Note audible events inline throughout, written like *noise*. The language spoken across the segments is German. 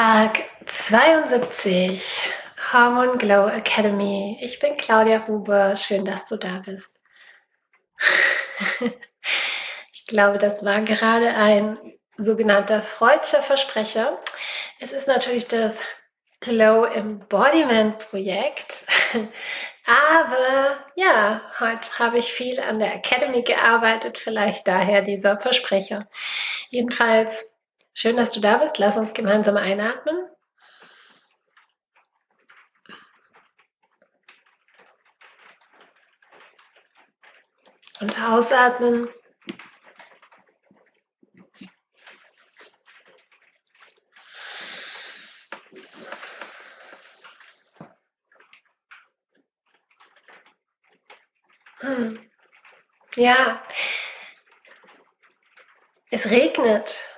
Tag 72 Hormone Glow Academy. Ich bin Claudia Huber. Schön, dass du da bist. *laughs* ich glaube, das war gerade ein sogenannter Freudscher Versprecher. Es ist natürlich das Glow Embodiment Projekt. *laughs* Aber ja, heute habe ich viel an der Academy gearbeitet, vielleicht daher dieser Versprecher. Jedenfalls Schön, dass du da bist. Lass uns gemeinsam einatmen. Und ausatmen. Hm. Ja, es regnet.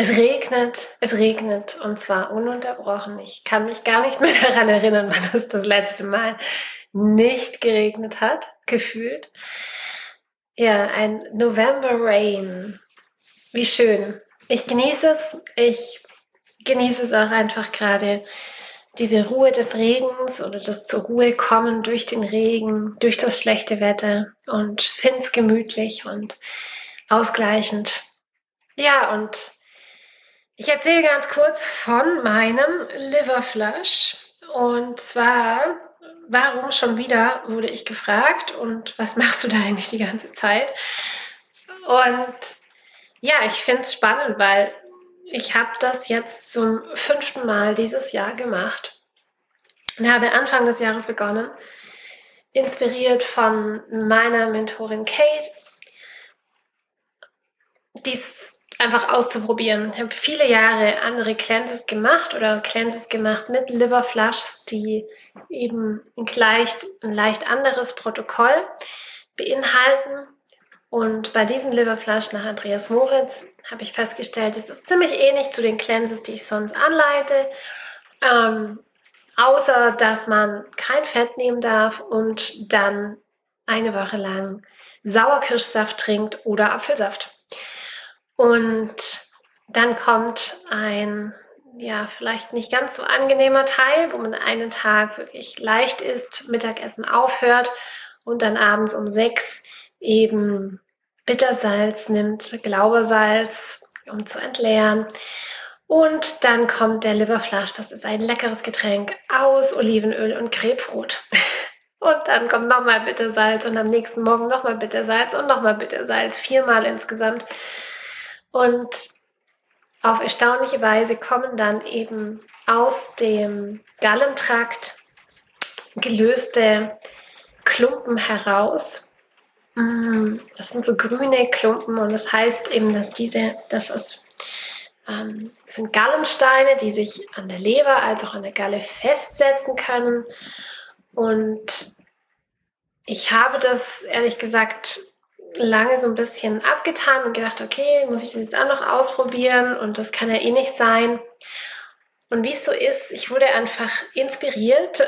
Es regnet, es regnet und zwar ununterbrochen. Ich kann mich gar nicht mehr *laughs* daran erinnern, wann es das letzte Mal nicht geregnet hat, gefühlt. Ja, ein November Rain. Wie schön. Ich genieße es. Ich genieße es auch einfach gerade, diese Ruhe des Regens oder das zur Ruhe kommen durch den Regen, durch das schlechte Wetter und finde es gemütlich und ausgleichend. Ja, und ich erzähle ganz kurz von meinem Liverflush. Und zwar, warum schon wieder, wurde ich gefragt und was *laughs* machst du da eigentlich die ganze Zeit? Und ja, ich finde es spannend, weil ich habe das jetzt zum fünften Mal dieses Jahr gemacht und habe Anfang des Jahres begonnen, inspiriert von meiner Mentorin Kate, dies einfach auszuprobieren. Ich habe viele Jahre andere Cleanses gemacht oder Cleanses gemacht mit Liver Flushs, die eben ein leicht, ein leicht anderes Protokoll beinhalten. Und bei diesem Liver Flush nach Andreas Moritz habe ich festgestellt, es ist ziemlich ähnlich zu den Cleanses, die ich sonst anleite. Ähm, außer, dass man kein Fett nehmen darf und dann eine Woche lang Sauerkirschsaft trinkt oder Apfelsaft. Und dann kommt ein, ja, vielleicht nicht ganz so angenehmer Teil, wo man einen Tag wirklich leicht ist, Mittagessen aufhört und dann abends um sechs eben Bittersalz nimmt, Glaubersalz, um zu entleeren. Und dann kommt der Liverflash, das ist ein leckeres Getränk aus Olivenöl und Grapefruit. *laughs* Und dann kommt nochmal Bittersalz und am nächsten Morgen nochmal Bittersalz und nochmal Bittersalz, viermal insgesamt. Und auf erstaunliche Weise kommen dann eben aus dem Gallentrakt gelöste Klumpen heraus. Mm, das sind so grüne Klumpen und das heißt eben, dass diese, das ist, ähm, sind Gallensteine, die sich an der Leber als auch an der Galle festsetzen können. Und ich habe das ehrlich gesagt lange so ein bisschen abgetan und gedacht, okay, muss ich das jetzt auch noch ausprobieren und das kann ja eh nicht sein. Und wie es so ist, ich wurde einfach inspiriert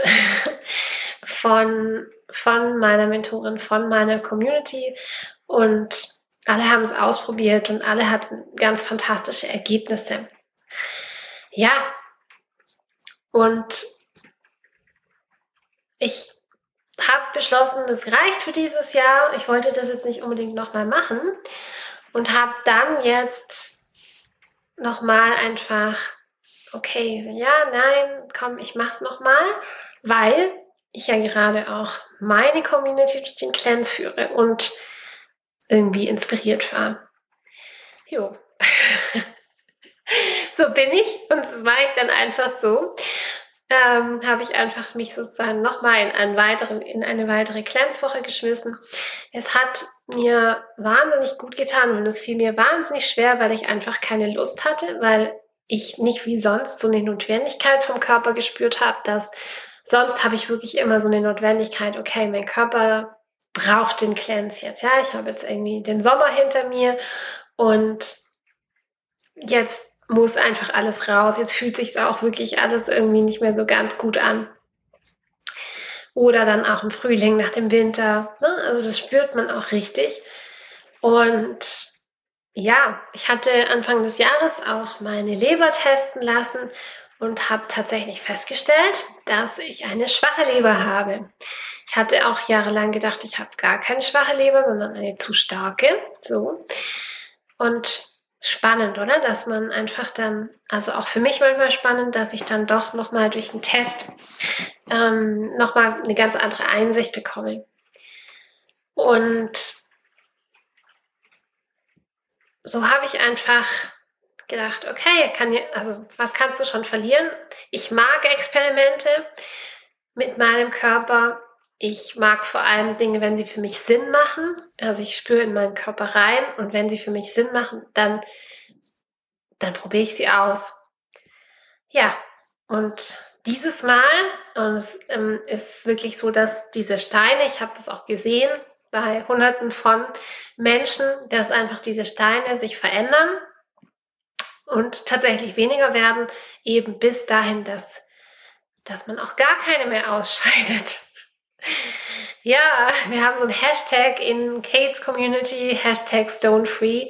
*laughs* von, von meiner Mentorin, von meiner Community und alle haben es ausprobiert und alle hatten ganz fantastische Ergebnisse. Ja, und ich habe beschlossen, das reicht für dieses Jahr. Ich wollte das jetzt nicht unbedingt nochmal machen und habe dann jetzt nochmal einfach, okay, ja, nein, komm, ich mach's nochmal, weil ich ja gerade auch meine Community durch den Cleanse führe und irgendwie inspiriert war. Jo. *laughs* so bin ich und das war ich dann einfach so ähm, habe ich einfach mich sozusagen nochmal in, einen weiteren, in eine weitere Cleanse-Woche geschmissen. Es hat mir wahnsinnig gut getan und es fiel mir wahnsinnig schwer, weil ich einfach keine Lust hatte, weil ich nicht wie sonst so eine Notwendigkeit vom Körper gespürt habe, dass sonst habe ich wirklich immer so eine Notwendigkeit, okay, mein Körper braucht den Cleanse jetzt. Ja, ich habe jetzt irgendwie den Sommer hinter mir und jetzt muss einfach alles raus. Jetzt fühlt sich auch wirklich alles irgendwie nicht mehr so ganz gut an. Oder dann auch im Frühling nach dem Winter. Ne? Also das spürt man auch richtig. Und ja, ich hatte Anfang des Jahres auch meine Leber testen lassen und habe tatsächlich festgestellt, dass ich eine schwache Leber habe. Ich hatte auch jahrelang gedacht, ich habe gar keine schwache Leber, sondern eine zu starke. So. Und spannend, oder? Dass man einfach dann, also auch für mich manchmal spannend, dass ich dann doch nochmal durch einen Test ähm, nochmal eine ganz andere Einsicht bekomme. Und so habe ich einfach gedacht, okay, kann, also was kannst du schon verlieren? Ich mag Experimente mit meinem Körper. Ich mag vor allem Dinge, wenn sie für mich Sinn machen. Also ich spüre in meinen Körper rein und wenn sie für mich Sinn machen, dann, dann probiere ich sie aus. Ja, und dieses Mal, und es ähm, ist wirklich so, dass diese Steine, ich habe das auch gesehen bei Hunderten von Menschen, dass einfach diese Steine sich verändern und tatsächlich weniger werden, eben bis dahin, dass, dass man auch gar keine mehr ausscheidet. Ja, wir haben so ein Hashtag in Kates Community, Hashtag StoneFree.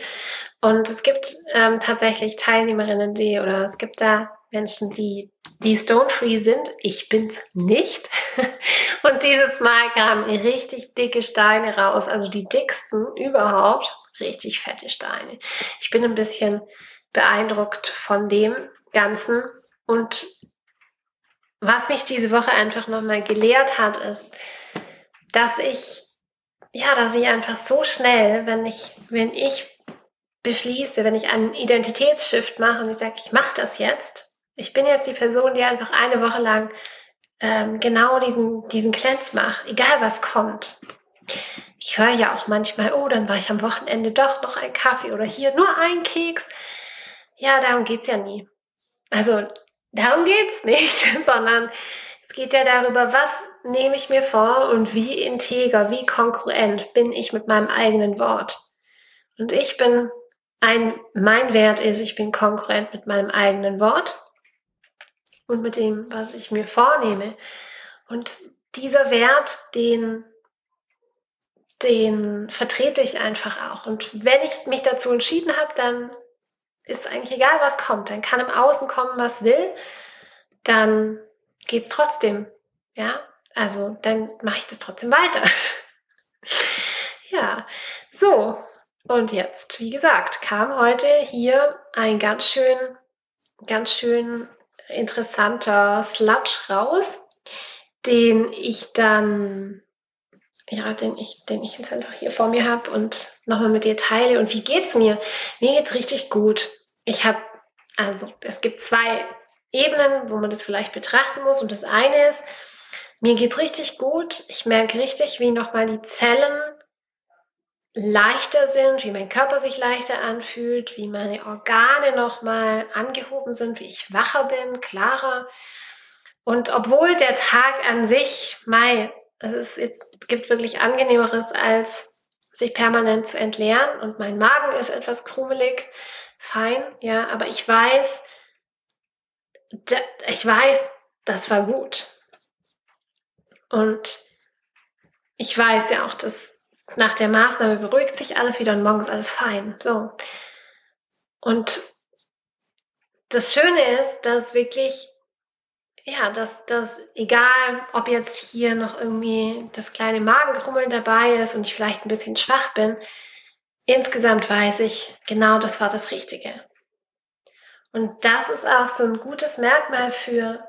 Und es gibt ähm, tatsächlich Teilnehmerinnen, die, oder es gibt da Menschen, die, die Stone-Free sind. Ich bin's nicht. *laughs* Und dieses Mal kamen richtig dicke Steine raus, also die dicksten überhaupt. Richtig fette Steine. Ich bin ein bisschen beeindruckt von dem Ganzen. Und was mich diese Woche einfach nochmal gelehrt hat, ist, dass ich, ja, dass ich einfach so schnell, wenn ich, wenn ich beschließe, wenn ich einen Identitätsshift mache und ich sage, ich mache das jetzt, ich bin jetzt die Person, die einfach eine Woche lang ähm, genau diesen, diesen Cleanse macht, egal was kommt. Ich höre ja auch manchmal, oh, dann war ich am Wochenende doch noch ein Kaffee oder hier nur ein Keks. Ja, darum geht es ja nie. Also darum geht es nicht, *laughs* sondern es geht ja darüber, was nehme ich mir vor und wie integer, wie konkurrent bin ich mit meinem eigenen Wort. Und ich bin ein, mein Wert ist, ich bin konkurrent mit meinem eigenen Wort und mit dem, was ich mir vornehme. Und dieser Wert, den, den vertrete ich einfach auch. Und wenn ich mich dazu entschieden habe, dann ist eigentlich egal, was kommt. Dann kann im Außen kommen, was will. Dann geht es trotzdem. Ja, also dann mache ich das trotzdem weiter. *laughs* ja, so. Und jetzt, wie gesagt, kam heute hier ein ganz schön, ganz schön interessanter Sludge raus, den ich dann, ja, den ich, den ich jetzt einfach hier vor mir habe und nochmal mit dir teile. Und wie geht's mir? Mir geht's richtig gut. Ich habe, also es gibt zwei Ebenen, wo man das vielleicht betrachten muss. Und das eine ist, mir geht's richtig gut. Ich merke richtig, wie nochmal die Zellen leichter sind, wie mein Körper sich leichter anfühlt, wie meine Organe nochmal angehoben sind, wie ich wacher bin, klarer. Und obwohl der Tag an sich, Mai, es, ist, es gibt wirklich angenehmeres, als sich permanent zu entleeren und mein Magen ist etwas krummelig, fein, ja, aber ich weiß, ich weiß, das war gut. Und ich weiß ja auch, dass nach der Maßnahme beruhigt sich alles wieder und morgen ist alles fein. So. Und das Schöne ist, dass wirklich, ja, dass das, egal ob jetzt hier noch irgendwie das kleine Magenkrummeln dabei ist und ich vielleicht ein bisschen schwach bin, insgesamt weiß ich, genau das war das Richtige. Und das ist auch so ein gutes Merkmal für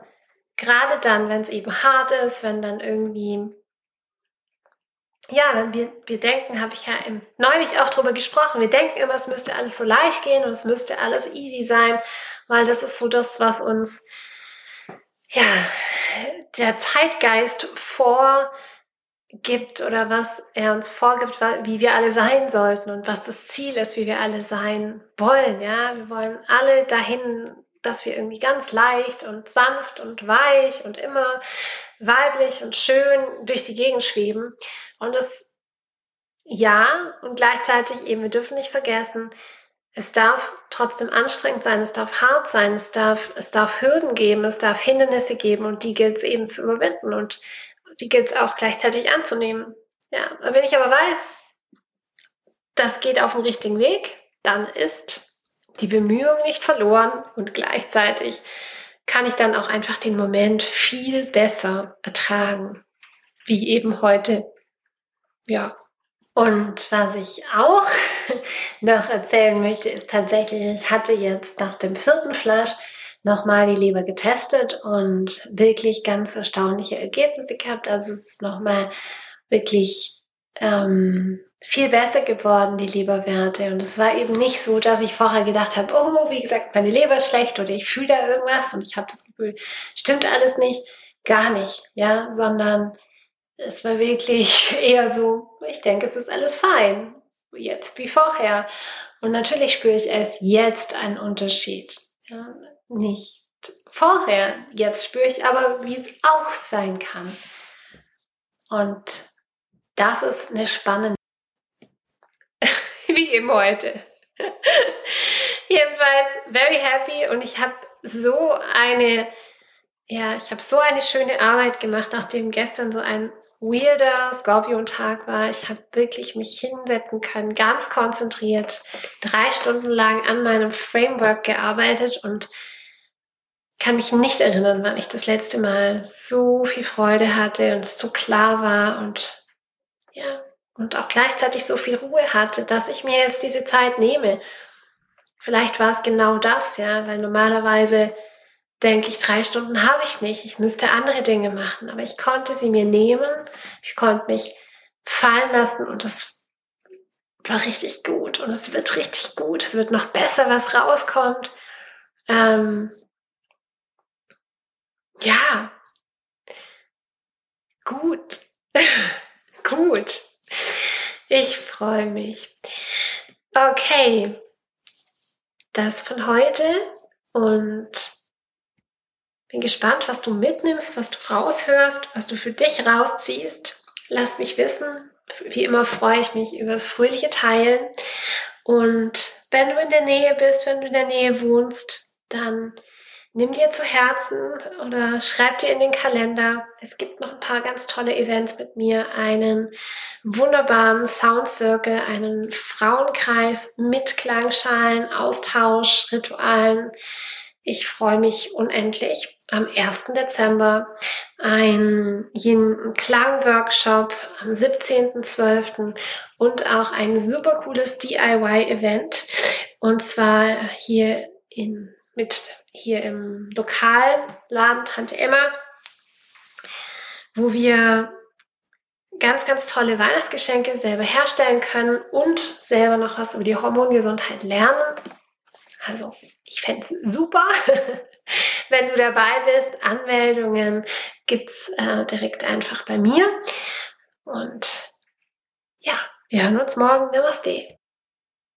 gerade dann, wenn es eben hart ist, wenn dann irgendwie ja, wenn wir, wir denken, habe ich ja im, neulich auch drüber gesprochen, wir denken immer, es müsste alles so leicht gehen und es müsste alles easy sein, weil das ist so das, was uns, ja, der Zeitgeist vorgibt oder was er uns vorgibt, wie wir alle sein sollten und was das Ziel ist, wie wir alle sein wollen. Ja, wir wollen alle dahin, dass wir irgendwie ganz leicht und sanft und weich und immer weiblich und schön durch die Gegend schweben. Und es, ja, und gleichzeitig eben, wir dürfen nicht vergessen, es darf trotzdem anstrengend sein, es darf hart sein, es darf, es darf Hürden geben, es darf Hindernisse geben und die gilt es eben zu überwinden und die gilt es auch gleichzeitig anzunehmen. Ja, wenn ich aber weiß, das geht auf den richtigen Weg, dann ist die Bemühung nicht verloren und gleichzeitig kann ich dann auch einfach den Moment viel besser ertragen, wie eben heute. Ja. Und was ich auch *laughs* noch erzählen möchte, ist tatsächlich, ich hatte jetzt nach dem vierten Flasch nochmal die Leber getestet und wirklich ganz erstaunliche Ergebnisse gehabt. Also es ist nochmal wirklich ähm, viel besser geworden, die Leberwerte. Und es war eben nicht so, dass ich vorher gedacht habe, oh, wie gesagt, meine Leber ist schlecht oder ich fühle da irgendwas und ich habe das Gefühl, stimmt alles nicht, gar nicht, ja, sondern es war wirklich *laughs* eher so, ich denke, es ist alles fein, jetzt wie vorher. Und natürlich spüre ich erst jetzt einen Unterschied, ja, nicht vorher. Jetzt spüre ich aber, wie es auch sein kann. Und das ist eine spannende, *laughs* wie eben heute. *laughs* Jedenfalls very happy und ich habe so eine, ja, ich habe so eine schöne Arbeit gemacht, nachdem gestern so ein weirder Skorpion-Tag war. Ich habe wirklich mich hinsetzen können, ganz konzentriert, drei Stunden lang an meinem Framework gearbeitet und kann mich nicht erinnern, wann ich das letzte Mal so viel Freude hatte und es so klar war und ja, und auch gleichzeitig so viel Ruhe hatte, dass ich mir jetzt diese Zeit nehme. Vielleicht war es genau das, ja, weil normalerweise denke ich, drei Stunden habe ich nicht. Ich müsste andere Dinge machen, aber ich konnte sie mir nehmen. Ich konnte mich fallen lassen und das war richtig gut und es wird richtig gut. Es wird noch besser, was rauskommt. Ähm, ja, gut. *laughs* Gut. Ich freue mich. Okay. Das von heute und bin gespannt, was du mitnimmst, was du raushörst, was du für dich rausziehst. Lass mich wissen. Wie immer freue ich mich über das fröhliche Teilen. Und wenn du in der Nähe bist, wenn du in der Nähe wohnst, dann nimm dir zu Herzen oder schreib dir in den Kalender. Es gibt noch ein paar ganz tolle Events mit mir. Einen wunderbaren Sound Circle, einen Frauenkreis mit Klangschalen, Austausch, Ritualen. Ich freue mich unendlich. Am 1. Dezember ein Klangworkshop am 17.12. und auch ein super cooles DIY-Event. Und zwar hier in, mit hier im Lokalladen Tante Emma, wo wir ganz, ganz tolle Weihnachtsgeschenke selber herstellen können und selber noch was über die Hormongesundheit lernen. Also, ich fände es super, *laughs* wenn du dabei bist. Anmeldungen gibt es äh, direkt einfach bei mir. Und ja, wir hören uns morgen. Namaste.